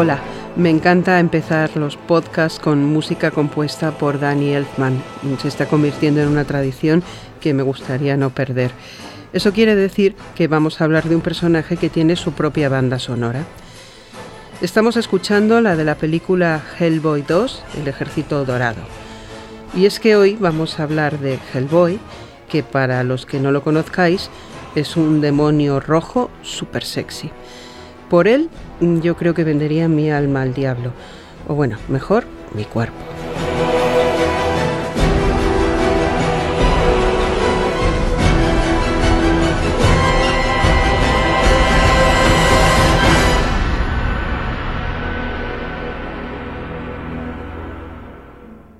Hola, me encanta empezar los podcasts con música compuesta por Danny Elfman. Se está convirtiendo en una tradición que me gustaría no perder. Eso quiere decir que vamos a hablar de un personaje que tiene su propia banda sonora. Estamos escuchando la de la película Hellboy 2, El Ejército Dorado. Y es que hoy vamos a hablar de Hellboy, que para los que no lo conozcáis es un demonio rojo súper sexy. Por él yo creo que vendería mi alma al diablo. O bueno, mejor mi cuerpo.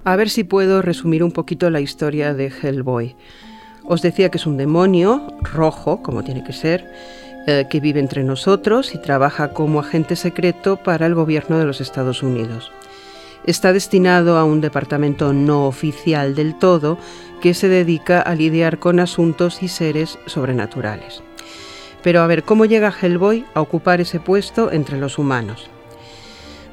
A ver si puedo resumir un poquito la historia de Hellboy. Os decía que es un demonio rojo, como tiene que ser, eh, que vive entre nosotros y trabaja como agente secreto para el gobierno de los Estados Unidos. Está destinado a un departamento no oficial del todo que se dedica a lidiar con asuntos y seres sobrenaturales. Pero a ver, ¿cómo llega Hellboy a ocupar ese puesto entre los humanos?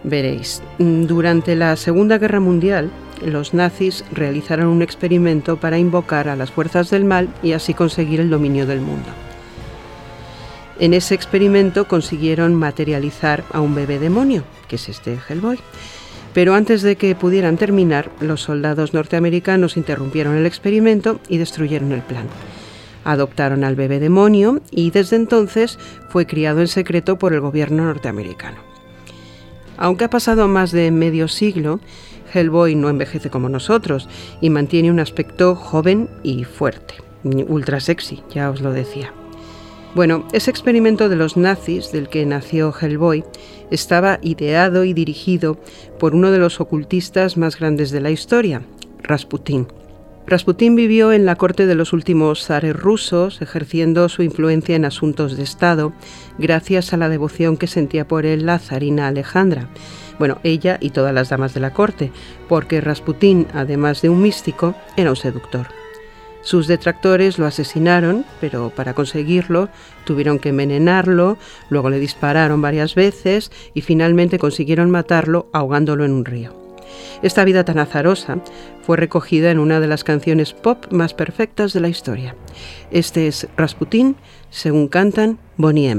Veréis, mm, durante la Segunda Guerra Mundial, los nazis realizaron un experimento para invocar a las fuerzas del mal y así conseguir el dominio del mundo. En ese experimento consiguieron materializar a un bebé demonio, que es este Hellboy. Pero antes de que pudieran terminar, los soldados norteamericanos interrumpieron el experimento y destruyeron el plan. Adoptaron al bebé demonio y desde entonces fue criado en secreto por el gobierno norteamericano. Aunque ha pasado más de medio siglo, Hellboy no envejece como nosotros y mantiene un aspecto joven y fuerte, ultra sexy, ya os lo decía. Bueno, ese experimento de los nazis del que nació Hellboy estaba ideado y dirigido por uno de los ocultistas más grandes de la historia, Rasputín. Rasputín vivió en la corte de los últimos zares rusos, ejerciendo su influencia en asuntos de Estado, gracias a la devoción que sentía por él la zarina Alejandra. Bueno, ella y todas las damas de la corte, porque Rasputín, además de un místico, era un seductor. Sus detractores lo asesinaron, pero para conseguirlo tuvieron que envenenarlo, luego le dispararon varias veces y finalmente consiguieron matarlo ahogándolo en un río. Esta vida tan azarosa fue recogida en una de las canciones pop más perfectas de la historia. Este es Rasputín, según cantan Bonnie.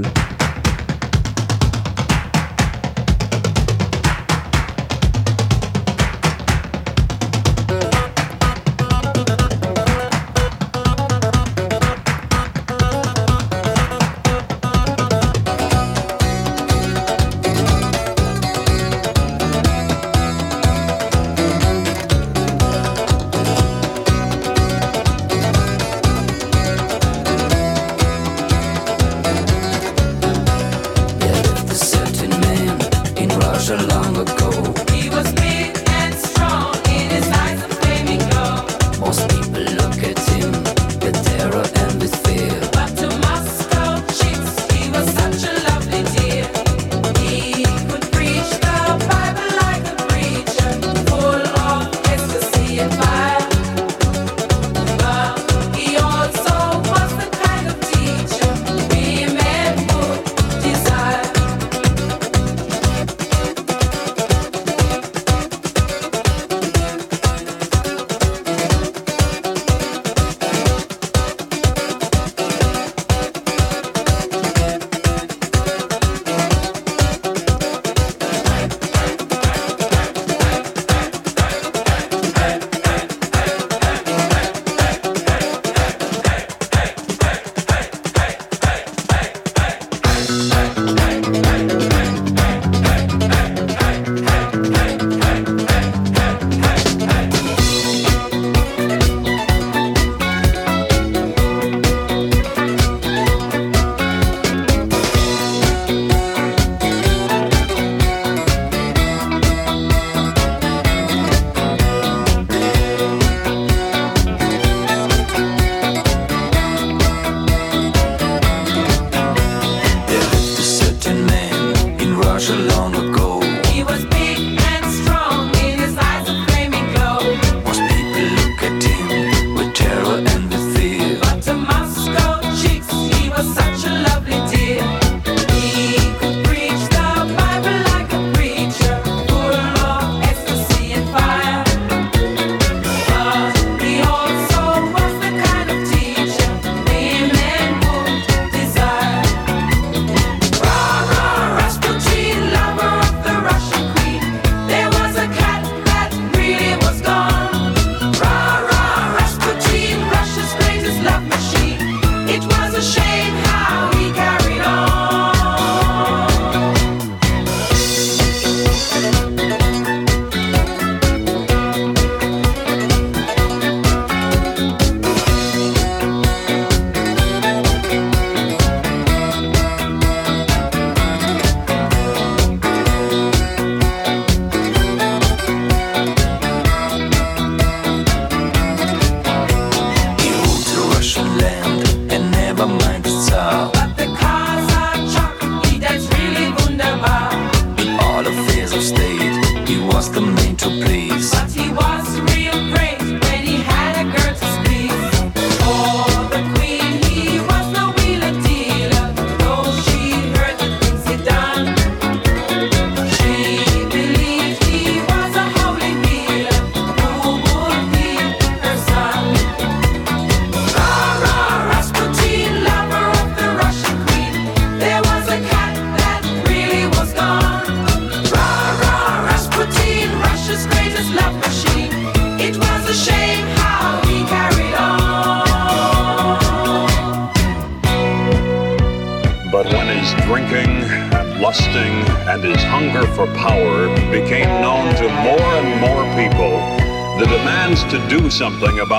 Something about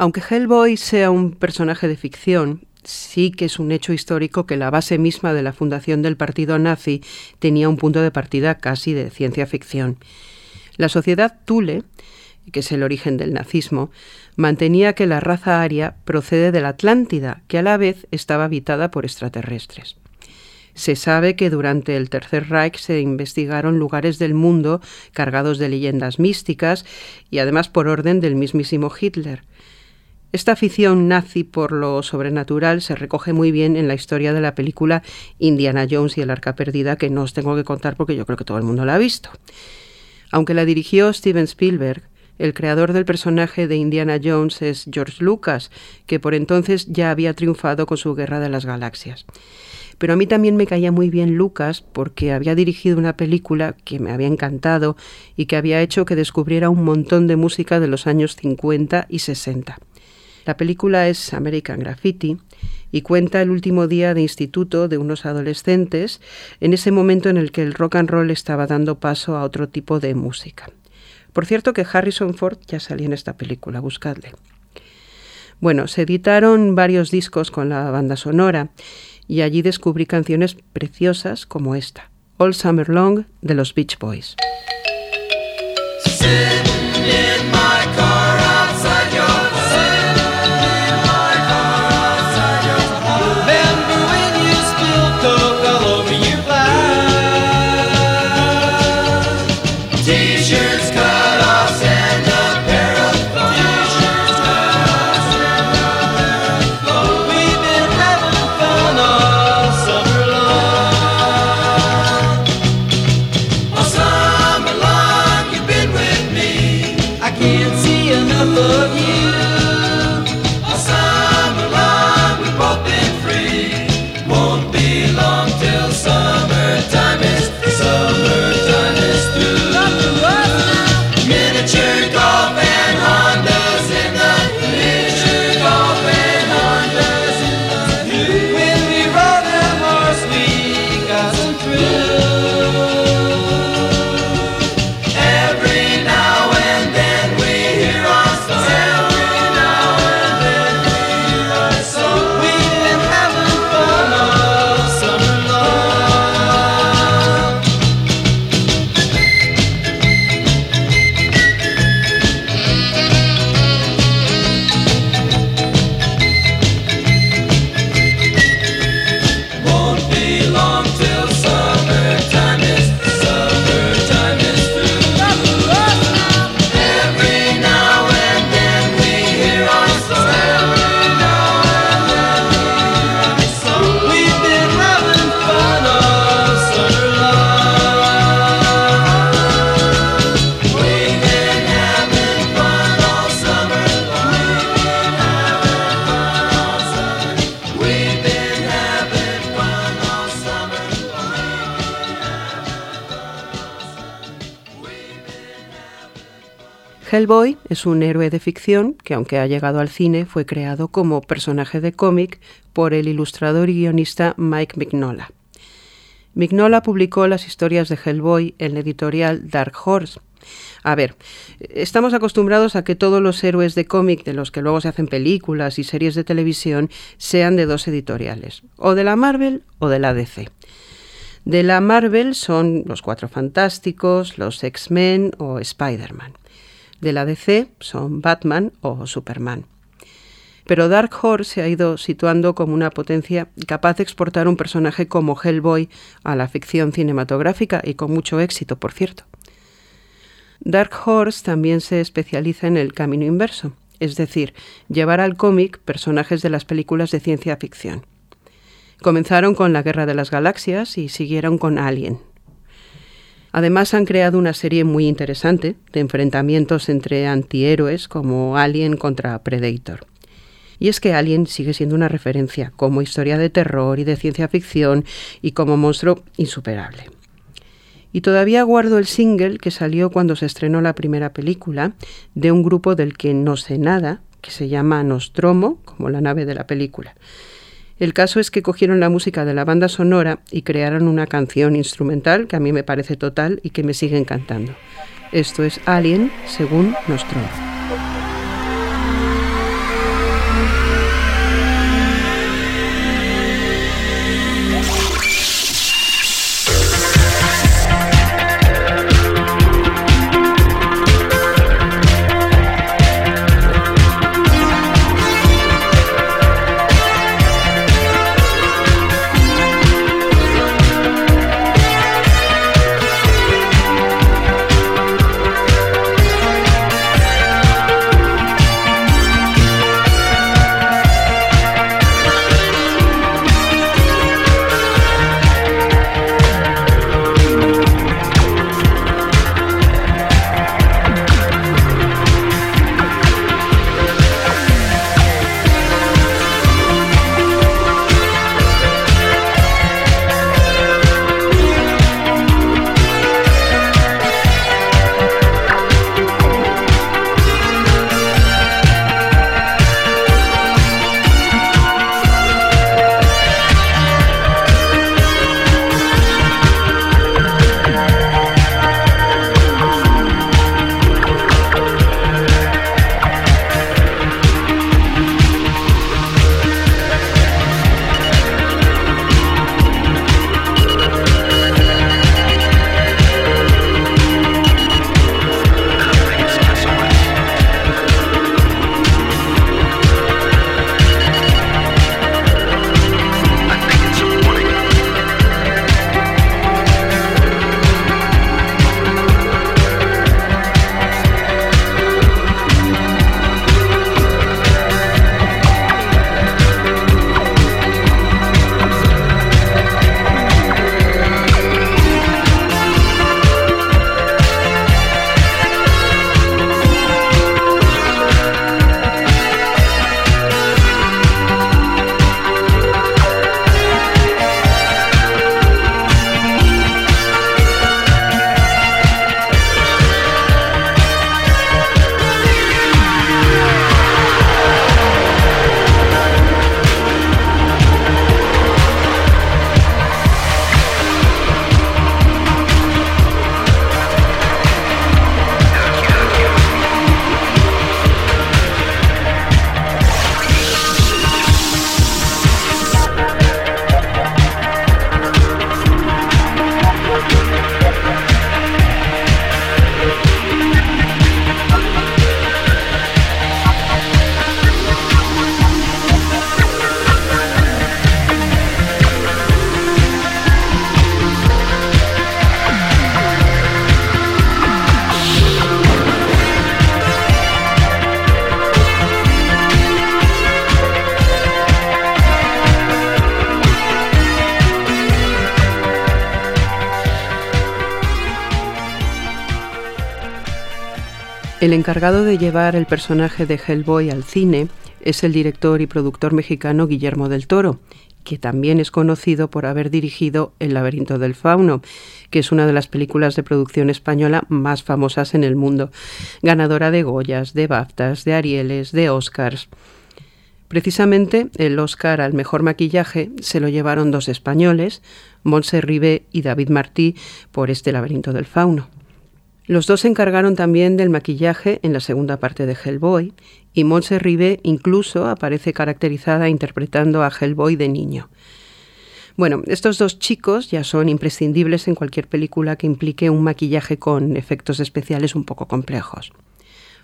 Aunque Hellboy sea un personaje de ficción, sí que es un hecho histórico que la base misma de la fundación del partido nazi tenía un punto de partida casi de ciencia ficción. La sociedad Thule, que es el origen del nazismo, mantenía que la raza aria procede de la Atlántida, que a la vez estaba habitada por extraterrestres. Se sabe que durante el Tercer Reich se investigaron lugares del mundo cargados de leyendas místicas y además por orden del mismísimo Hitler. Esta afición nazi por lo sobrenatural se recoge muy bien en la historia de la película Indiana Jones y el Arca Perdida, que no os tengo que contar porque yo creo que todo el mundo la ha visto. Aunque la dirigió Steven Spielberg, el creador del personaje de Indiana Jones es George Lucas, que por entonces ya había triunfado con su Guerra de las Galaxias. Pero a mí también me caía muy bien Lucas porque había dirigido una película que me había encantado y que había hecho que descubriera un montón de música de los años 50 y 60. La película es American Graffiti y cuenta el último día de instituto de unos adolescentes en ese momento en el que el rock and roll estaba dando paso a otro tipo de música. Por cierto que Harrison Ford ya salía en esta película, buscadle. Bueno, se editaron varios discos con la banda sonora y allí descubrí canciones preciosas como esta, All Summer Long de los Beach Boys. Hellboy es un héroe de ficción que, aunque ha llegado al cine, fue creado como personaje de cómic por el ilustrador y guionista Mike Mignola. Mignola publicó las historias de Hellboy en la editorial Dark Horse. A ver, estamos acostumbrados a que todos los héroes de cómic de los que luego se hacen películas y series de televisión sean de dos editoriales, o de la Marvel o de la DC. De la Marvel son los Cuatro Fantásticos, los X-Men o Spider-Man. De la DC son Batman o Superman. Pero Dark Horse se ha ido situando como una potencia capaz de exportar un personaje como Hellboy a la ficción cinematográfica y con mucho éxito, por cierto. Dark Horse también se especializa en el camino inverso, es decir, llevar al cómic personajes de las películas de ciencia ficción. Comenzaron con la Guerra de las Galaxias y siguieron con Alien. Además han creado una serie muy interesante de enfrentamientos entre antihéroes como Alien contra Predator. Y es que Alien sigue siendo una referencia como historia de terror y de ciencia ficción y como monstruo insuperable. Y todavía guardo el single que salió cuando se estrenó la primera película de un grupo del que no sé nada, que se llama Nostromo, como la nave de la película. El caso es que cogieron la música de la banda sonora y crearon una canción instrumental que a mí me parece total y que me sigue encantando. Esto es Alien según Nostromo. El encargado de llevar el personaje de Hellboy al cine es el director y productor mexicano Guillermo del Toro, que también es conocido por haber dirigido El laberinto del fauno, que es una de las películas de producción española más famosas en el mundo, ganadora de Goyas, de BAFTAs, de Arieles, de Oscars. Precisamente el Oscar al mejor maquillaje se lo llevaron dos españoles, Montse Ribé y David Martí, por este laberinto del fauno. Los dos se encargaron también del maquillaje en la segunda parte de Hellboy, y Montse Ribé incluso aparece caracterizada interpretando a Hellboy de niño. Bueno, estos dos chicos ya son imprescindibles en cualquier película que implique un maquillaje con efectos especiales un poco complejos.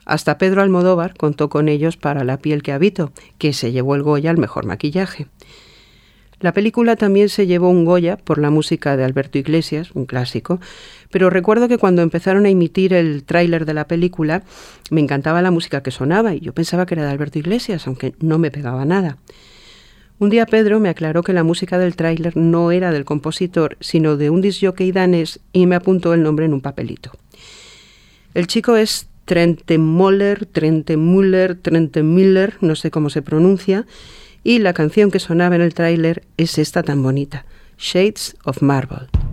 Hasta Pedro Almodóvar contó con ellos para La piel que habito, que se llevó el Goya al mejor maquillaje. La película también se llevó un Goya por la música de Alberto Iglesias, un clásico, pero recuerdo que cuando empezaron a emitir el tráiler de la película me encantaba la música que sonaba y yo pensaba que era de Alberto Iglesias, aunque no me pegaba nada. Un día Pedro me aclaró que la música del tráiler no era del compositor, sino de un disjockey danés y me apuntó el nombre en un papelito. El chico es Trente Moller, Trente Müller, Trente Miller, no sé cómo se pronuncia, y la canción que sonaba en el tráiler es esta tan bonita, Shades of Marble.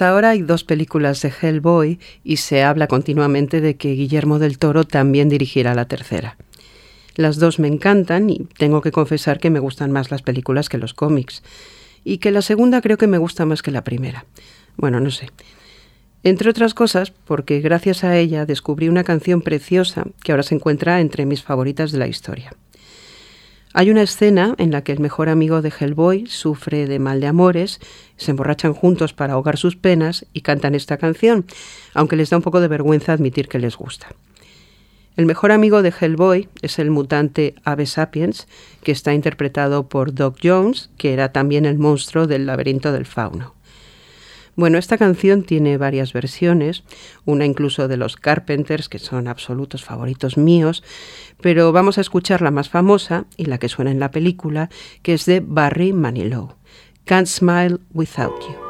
Hasta ahora hay dos películas de Hellboy y se habla continuamente de que Guillermo del Toro también dirigirá la tercera. Las dos me encantan y tengo que confesar que me gustan más las películas que los cómics. Y que la segunda creo que me gusta más que la primera. Bueno, no sé. Entre otras cosas, porque gracias a ella descubrí una canción preciosa que ahora se encuentra entre mis favoritas de la historia. Hay una escena en la que el mejor amigo de Hellboy sufre de mal de amores, se emborrachan juntos para ahogar sus penas y cantan esta canción, aunque les da un poco de vergüenza admitir que les gusta. El mejor amigo de Hellboy es el mutante Ave Sapiens, que está interpretado por Doc Jones, que era también el monstruo del laberinto del fauno. Bueno, esta canción tiene varias versiones, una incluso de los Carpenters, que son absolutos favoritos míos, pero vamos a escuchar la más famosa y la que suena en la película, que es de Barry Manilow. Can't Smile Without You.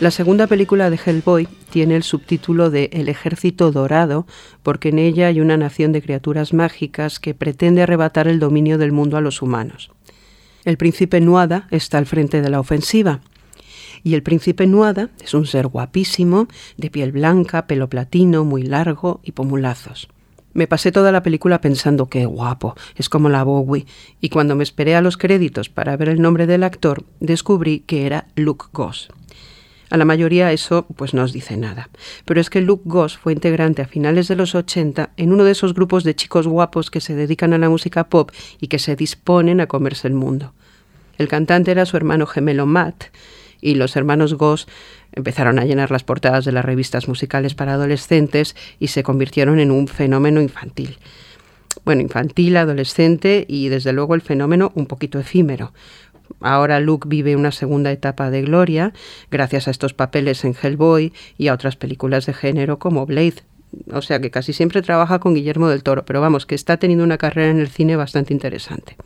La segunda película de Hellboy tiene el subtítulo de El ejército dorado porque en ella hay una nación de criaturas mágicas que pretende arrebatar el dominio del mundo a los humanos. El príncipe Nuada está al frente de la ofensiva. Y el príncipe Nuada es un ser guapísimo, de piel blanca, pelo platino, muy largo y pomulazos. Me pasé toda la película pensando que guapo, es como la Bowie, y cuando me esperé a los créditos para ver el nombre del actor, descubrí que era Luke Goss. A la mayoría eso pues no os dice nada. Pero es que Luke Goss fue integrante a finales de los 80 en uno de esos grupos de chicos guapos que se dedican a la música pop y que se disponen a comerse el mundo. El cantante era su hermano gemelo Matt y los hermanos Goss empezaron a llenar las portadas de las revistas musicales para adolescentes y se convirtieron en un fenómeno infantil bueno, infantil, adolescente y desde luego el fenómeno un poquito efímero, Ahora Luke vive una segunda etapa de gloria gracias a estos papeles en Hellboy y a otras películas de género como Blade. O sea que casi siempre trabaja con Guillermo del Toro, pero vamos, que está teniendo una carrera en el cine bastante interesante.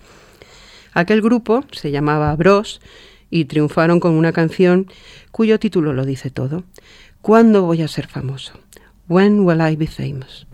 Aquel grupo se llamaba Bros y triunfaron con una canción cuyo título lo dice todo. ¿Cuándo voy a ser famoso? When will I be famous?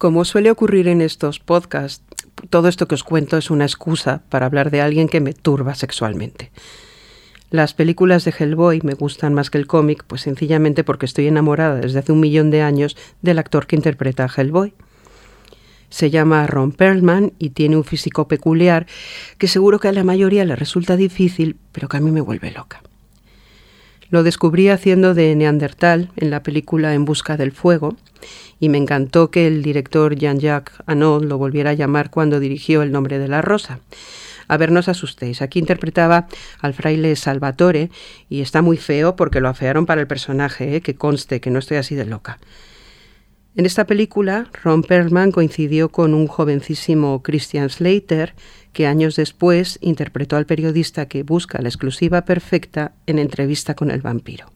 Como suele ocurrir en estos podcasts, todo esto que os cuento es una excusa para hablar de alguien que me turba sexualmente. Las películas de Hellboy me gustan más que el cómic, pues sencillamente porque estoy enamorada desde hace un millón de años del actor que interpreta a Hellboy. Se llama Ron Perlman y tiene un físico peculiar que seguro que a la mayoría le resulta difícil, pero que a mí me vuelve loca. Lo descubrí haciendo de Neandertal en la película En Busca del Fuego y me encantó que el director Jean-Jacques Annaud lo volviera a llamar cuando dirigió El nombre de la rosa. A ver, no os asustéis. Aquí interpretaba al fraile Salvatore y está muy feo porque lo afearon para el personaje, ¿eh? que conste que no estoy así de loca. En esta película, Ron Perlman coincidió con un jovencísimo Christian Slater, que años después interpretó al periodista que busca la exclusiva perfecta en entrevista con el vampiro.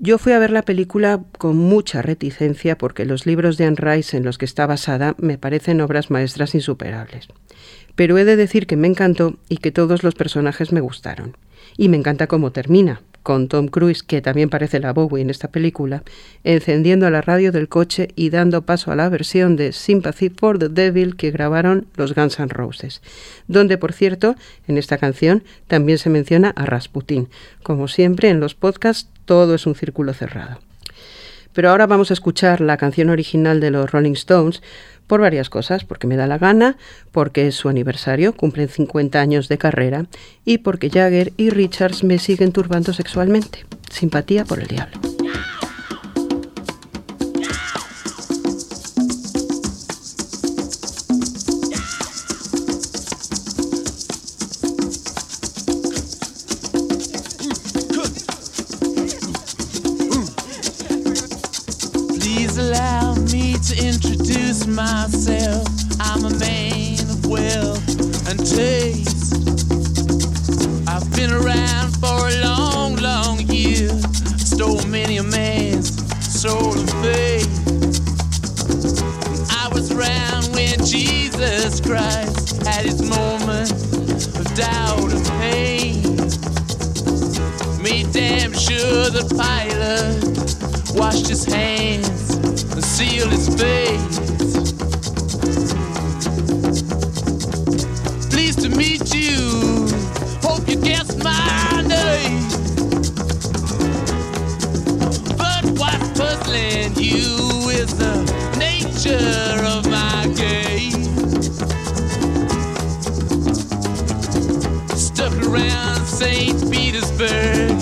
Yo fui a ver la película con mucha reticencia porque los libros de Anne Rice en los que está basada me parecen obras maestras insuperables. Pero he de decir que me encantó y que todos los personajes me gustaron. Y me encanta cómo termina, con Tom Cruise, que también parece la Bowie en esta película, encendiendo la radio del coche y dando paso a la versión de Sympathy for the Devil que grabaron los Guns N' Roses, donde, por cierto, en esta canción también se menciona a Rasputin. Como siempre, en los podcasts todo es un círculo cerrado. Pero ahora vamos a escuchar la canción original de los Rolling Stones por varias cosas, porque me da la gana, porque es su aniversario, cumplen 50 años de carrera, y porque Jagger y Richards me siguen turbando sexualmente. Simpatía por el diablo. Introduce myself. I'm a man of wealth and taste. I've been around for a long, long year. Stole many a man's soul and faith. I was around when Jesus Christ had his moment of doubt and pain. Made damn sure the pilot washed his hands and sealed his face. Pleased to meet you. Hope you guessed my name. But what's puzzling you is the nature of my game. Stuck around St. Petersburg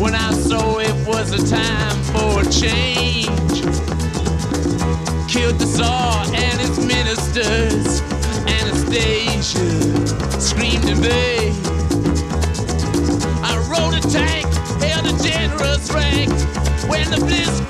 when I saw it was a time for a change. When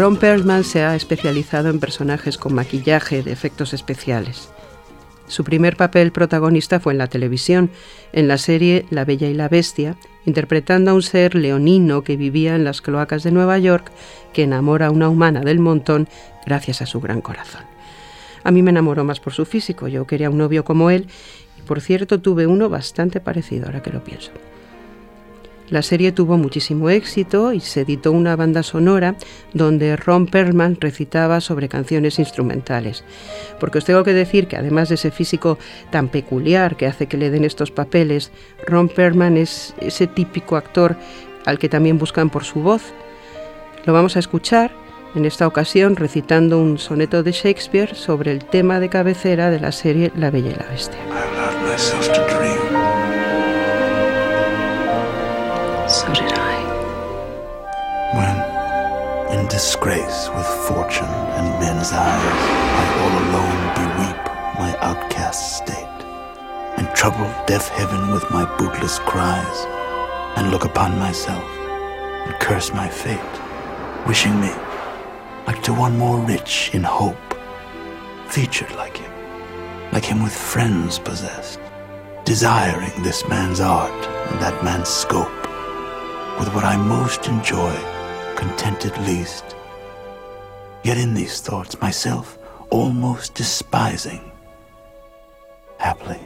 Ron Perlman se ha especializado en personajes con maquillaje de efectos especiales. Su primer papel protagonista fue en la televisión, en la serie La Bella y la Bestia, interpretando a un ser leonino que vivía en las cloacas de Nueva York, que enamora a una humana del montón gracias a su gran corazón. A mí me enamoró más por su físico, yo quería un novio como él, y por cierto tuve uno bastante parecido, ahora que lo pienso. La serie tuvo muchísimo éxito y se editó una banda sonora donde Ron Perlman recitaba sobre canciones instrumentales. Porque os tengo que decir que además de ese físico tan peculiar que hace que le den estos papeles, Ron Perlman es ese típico actor al que también buscan por su voz. Lo vamos a escuchar en esta ocasión recitando un soneto de Shakespeare sobre el tema de cabecera de la serie La Bella y la Bestia. Disgrace with fortune and men's eyes, I all alone beweep my outcast state, and trouble deaf heaven with my bootless cries, and look upon myself, and curse my fate, wishing me, like to one more rich in hope, featured like him, like him with friends possessed, desiring this man's art and that man's scope, with what I most enjoy, contented least. Yet in these thoughts, myself almost despising. Haply,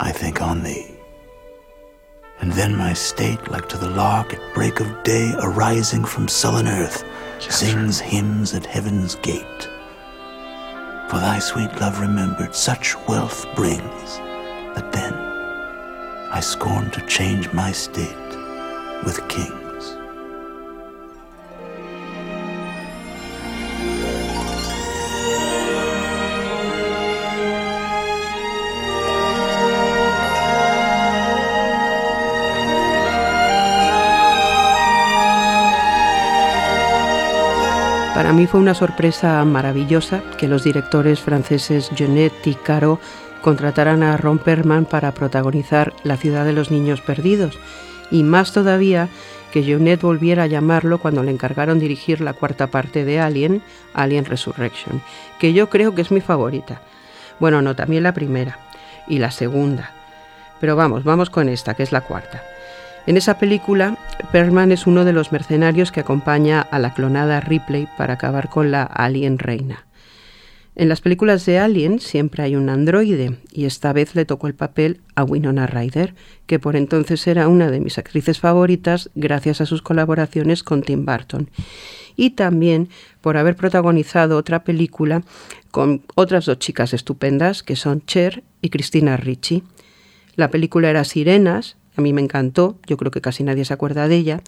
I think on thee. And then my state, like to the lark at break of day, arising from sullen earth, sings hymns at heaven's gate. For thy sweet love remembered, such wealth brings, that then I scorn to change my state with kings. Para mí fue una sorpresa maravillosa que los directores franceses Genet y Caro contrataran a Ron Perlman para protagonizar La ciudad de los niños perdidos, y más todavía que Genet volviera a llamarlo cuando le encargaron dirigir la cuarta parte de Alien, Alien Resurrection, que yo creo que es mi favorita. Bueno, no, también la primera y la segunda. Pero vamos, vamos con esta, que es la cuarta. En esa película, Perlman es uno de los mercenarios que acompaña a la clonada Ripley para acabar con la alien reina. En las películas de Alien siempre hay un androide y esta vez le tocó el papel a Winona Ryder, que por entonces era una de mis actrices favoritas gracias a sus colaboraciones con Tim Burton. Y también por haber protagonizado otra película con otras dos chicas estupendas que son Cher y Christina Ricci. La película era Sirenas, a mí me encantó, yo creo que casi nadie se acuerda de ella,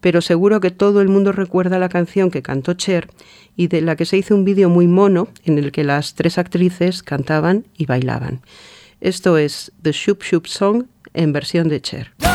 pero seguro que todo el mundo recuerda la canción que cantó Cher y de la que se hizo un vídeo muy mono en el que las tres actrices cantaban y bailaban. Esto es The Shoop Shoop Song en versión de Cher.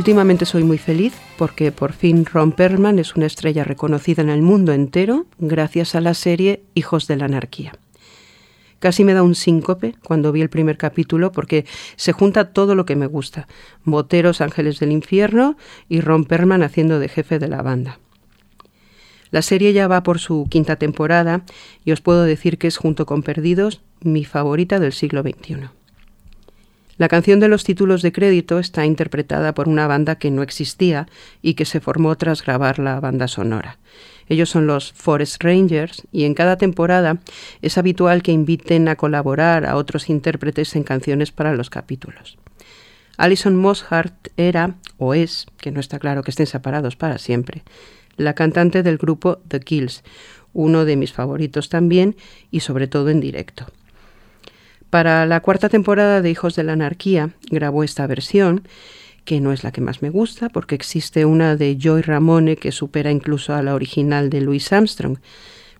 Últimamente soy muy feliz porque por fin Ron Perlman es una estrella reconocida en el mundo entero gracias a la serie Hijos de la Anarquía. Casi me da un síncope cuando vi el primer capítulo porque se junta todo lo que me gusta. Boteros Ángeles del Infierno y Ron Perlman haciendo de jefe de la banda. La serie ya va por su quinta temporada y os puedo decir que es junto con Perdidos mi favorita del siglo XXI. La canción de los títulos de crédito está interpretada por una banda que no existía y que se formó tras grabar la banda sonora. Ellos son los Forest Rangers y en cada temporada es habitual que inviten a colaborar a otros intérpretes en canciones para los capítulos. Alison Mosshart era, o es, que no está claro que estén separados para siempre, la cantante del grupo The Kills, uno de mis favoritos también y sobre todo en directo. Para la cuarta temporada de Hijos de la Anarquía grabó esta versión, que no es la que más me gusta, porque existe una de Joy Ramone que supera incluso a la original de Louis Armstrong.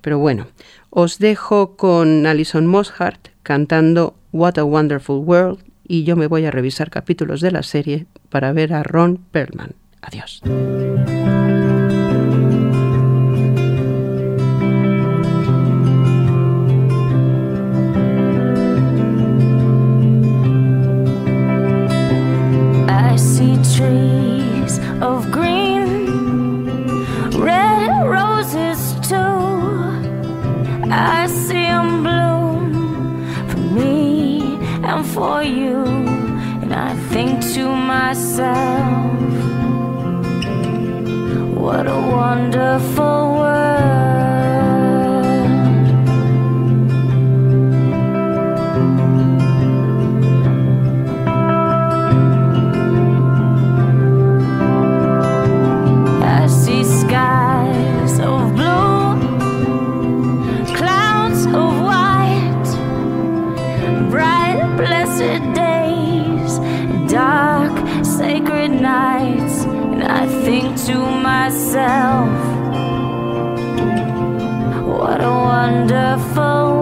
Pero bueno, os dejo con Alison Mosshart cantando What a Wonderful World y yo me voy a revisar capítulos de la serie para ver a Ron Perlman. Adiós. Trees of green, red roses too. I see them bloom for me and for you, and I think to myself, what a wonderful to myself, what a wonderful